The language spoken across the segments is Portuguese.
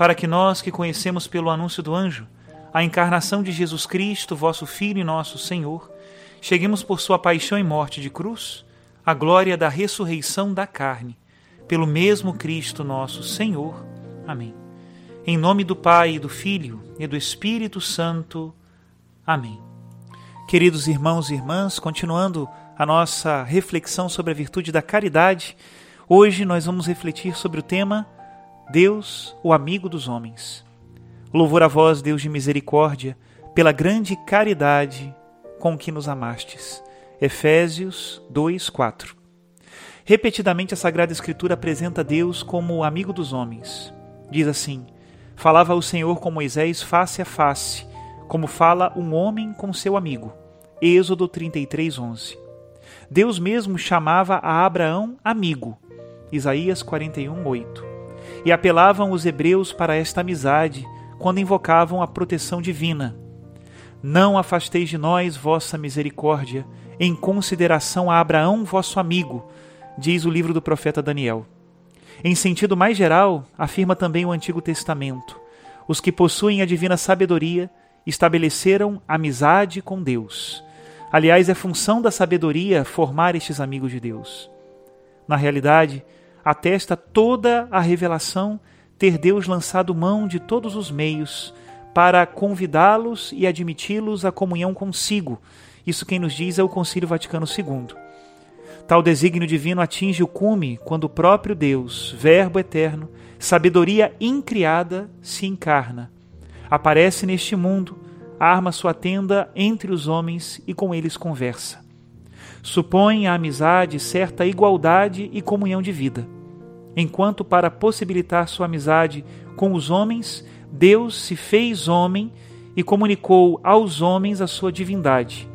para que nós que conhecemos pelo anúncio do anjo a encarnação de Jesus Cristo, vosso Filho e nosso Senhor, cheguemos por sua paixão e morte de cruz à glória da ressurreição da carne, pelo mesmo Cristo nosso Senhor. Amém. Em nome do Pai, e do Filho e do Espírito Santo. Amém. Queridos irmãos e irmãs, continuando a nossa reflexão sobre a virtude da caridade, hoje nós vamos refletir sobre o tema Deus, o amigo dos homens. Louvor a vós, Deus de misericórdia, pela grande caridade com que nos amastes. Efésios 2:4. Repetidamente a Sagrada Escritura apresenta Deus como o amigo dos homens. Diz assim: Falava o Senhor com Moisés face a face, como fala um homem com seu amigo. Êxodo 33:11. Deus mesmo chamava a Abraão amigo. Isaías 41:8 e apelavam os hebreus para esta amizade quando invocavam a proteção divina. Não afasteis de nós vossa misericórdia, em consideração a Abraão, vosso amigo, diz o livro do profeta Daniel. Em sentido mais geral, afirma também o Antigo Testamento: os que possuem a divina sabedoria estabeleceram amizade com Deus. Aliás, é função da sabedoria formar estes amigos de Deus. Na realidade, atesta toda a revelação ter Deus lançado mão de todos os meios para convidá-los e admiti-los à comunhão consigo. Isso quem nos diz é o Concílio Vaticano II. Tal desígnio divino atinge o cume quando o próprio Deus, Verbo eterno, sabedoria incriada, se encarna. Aparece neste mundo, arma sua tenda entre os homens e com eles conversa supõe a amizade certa igualdade e comunhão de vida. Enquanto para possibilitar sua amizade com os homens, Deus se fez homem e comunicou aos homens a sua divindade.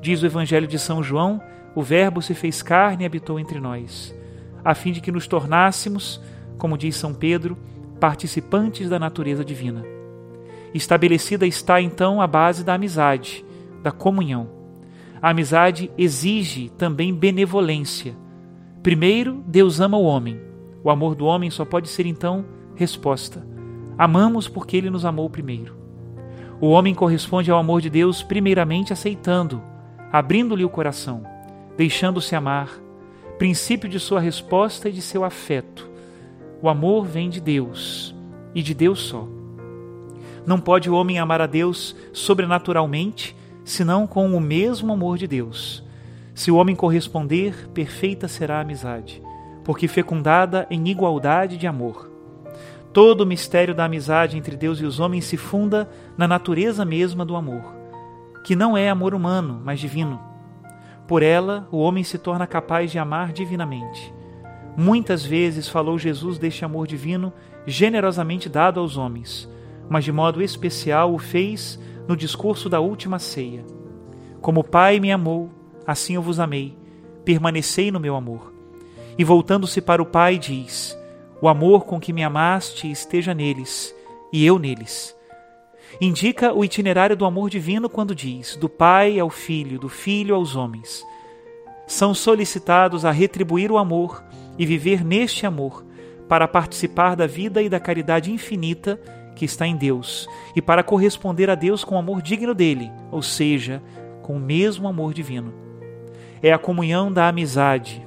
Diz o Evangelho de São João: o Verbo se fez carne e habitou entre nós, a fim de que nos tornássemos, como diz São Pedro, participantes da natureza divina. Estabelecida está então a base da amizade, da comunhão. A amizade exige também benevolência. Primeiro, Deus ama o homem. O amor do homem só pode ser então resposta. Amamos porque ele nos amou primeiro. O homem corresponde ao amor de Deus primeiramente aceitando, abrindo-lhe o coração, deixando-se amar, princípio de sua resposta e de seu afeto. O amor vem de Deus e de Deus só. Não pode o homem amar a Deus sobrenaturalmente senão com o mesmo amor de Deus. Se o homem corresponder, perfeita será a amizade, porque fecundada em igualdade de amor. Todo o mistério da amizade entre Deus e os homens se funda na natureza mesma do amor, que não é amor humano, mas divino. Por ela, o homem se torna capaz de amar divinamente. Muitas vezes falou Jesus deste amor divino generosamente dado aos homens, mas de modo especial o fez no discurso da última ceia. Como o Pai me amou, assim eu vos amei, permanecei no meu amor. E voltando-se para o Pai, diz: O amor com que me amaste esteja neles, e eu neles. indica o itinerário do amor divino quando diz: do Pai ao Filho, do Filho aos homens. São solicitados a retribuir o amor e viver neste amor, para participar da vida e da caridade infinita que está em Deus e para corresponder a Deus com o amor digno dele, ou seja, com o mesmo amor divino. É a comunhão da amizade.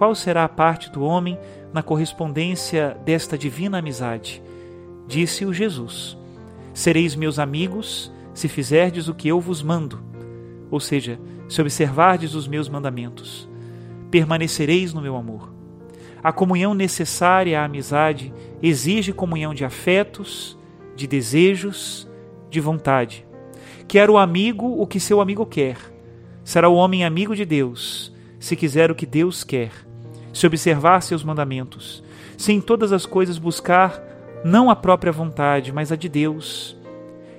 Qual será a parte do homem na correspondência desta divina amizade? Disse-o Jesus: Sereis meus amigos se fizerdes o que eu vos mando, ou seja, se observardes os meus mandamentos. Permanecereis no meu amor. A comunhão necessária à amizade exige comunhão de afetos, de desejos, de vontade. Quer o amigo o que seu amigo quer. Será o homem amigo de Deus, se quiser o que Deus quer, se observar seus mandamentos, se em todas as coisas buscar não a própria vontade, mas a de Deus.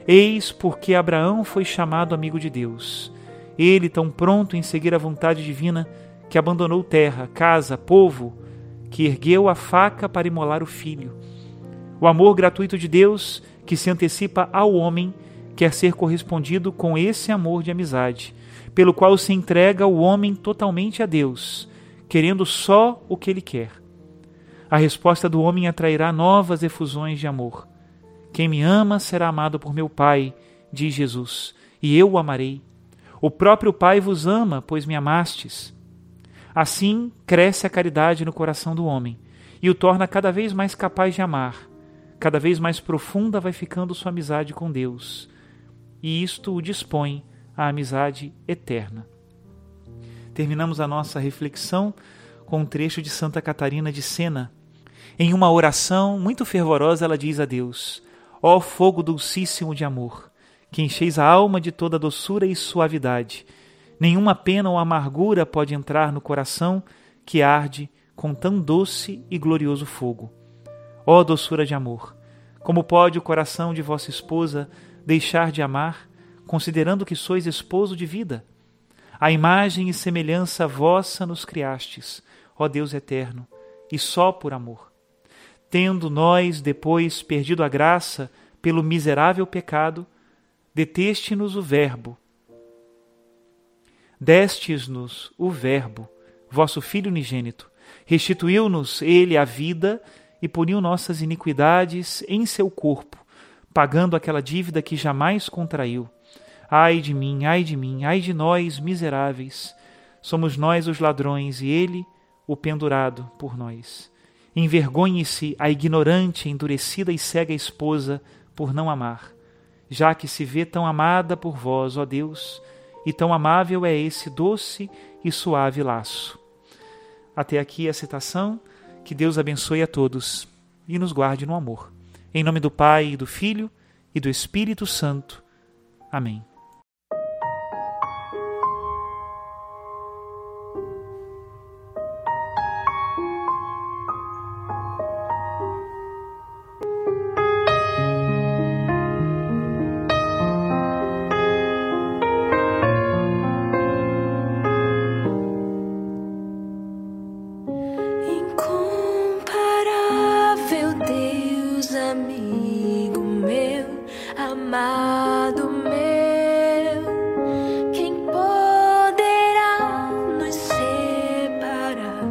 Eis porque Abraão foi chamado amigo de Deus. Ele, tão pronto em seguir a vontade divina, que abandonou terra, casa, povo, que ergueu a faca para imolar o filho. O amor gratuito de Deus, que se antecipa ao homem, quer ser correspondido com esse amor de amizade, pelo qual se entrega o homem totalmente a Deus, querendo só o que ele quer. A resposta do homem atrairá novas efusões de amor. Quem me ama será amado por meu Pai, diz Jesus, e eu o amarei. O próprio Pai vos ama, pois me amastes. Assim cresce a caridade no coração do homem e o torna cada vez mais capaz de amar. Cada vez mais profunda vai ficando sua amizade com Deus, e isto o dispõe à amizade eterna. Terminamos a nossa reflexão com um trecho de Santa Catarina de Sena. Em uma oração muito fervorosa, ela diz a Deus: Ó fogo dulcíssimo de amor, que encheis a alma de toda doçura e suavidade, Nenhuma pena ou amargura pode entrar no coração que arde com tão doce e glorioso fogo. Ó doçura de amor! Como pode o coração de vossa esposa deixar de amar, considerando que sois esposo de vida? A imagem e semelhança vossa nos criastes, ó Deus eterno, e só por amor. Tendo nós, depois, perdido a graça pelo miserável pecado, deteste-nos o Verbo, Destes-nos o Verbo, vosso Filho unigênito, restituiu-nos ele a vida e puniu nossas iniquidades em seu corpo, pagando aquela dívida que jamais contraiu. Ai de mim, ai de mim, ai de nós, miseráveis! Somos nós os ladrões e ele, o pendurado por nós. Envergonhe-se a ignorante, endurecida e cega esposa por não amar, já que se vê tão amada por vós, ó Deus, e tão amável é esse doce e suave laço. Até aqui a citação. Que Deus abençoe a todos e nos guarde no amor. Em nome do Pai, e do Filho e do Espírito Santo. Amém. amado meu, quem poderá nos separar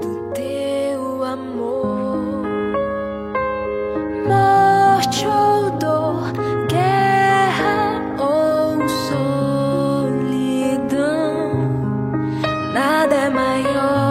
do teu amor? Morte ou dor, guerra ou solidão, nada é maior.